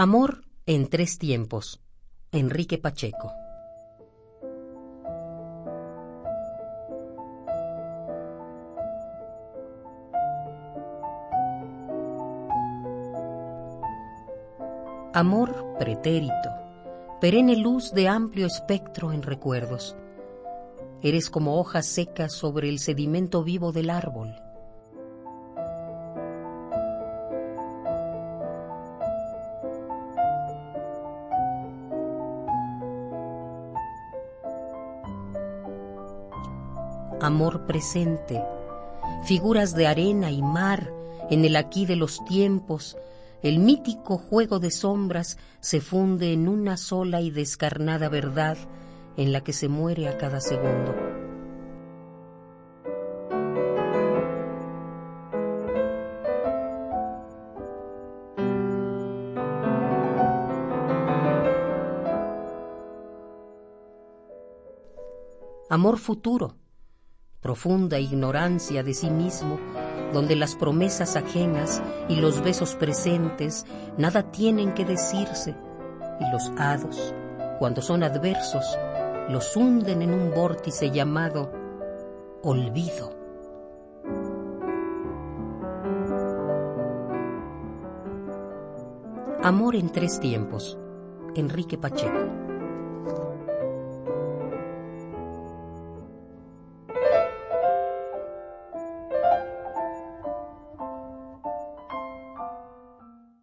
Amor en tres tiempos. Enrique Pacheco. Amor pretérito, perenne luz de amplio espectro en recuerdos. Eres como hojas secas sobre el sedimento vivo del árbol. Amor presente, figuras de arena y mar en el aquí de los tiempos, el mítico juego de sombras se funde en una sola y descarnada verdad en la que se muere a cada segundo. Amor futuro, profunda ignorancia de sí mismo, donde las promesas ajenas y los besos presentes nada tienen que decirse, y los hados, cuando son adversos, los hunden en un vórtice llamado olvido. Amor en tres tiempos. Enrique Pacheco.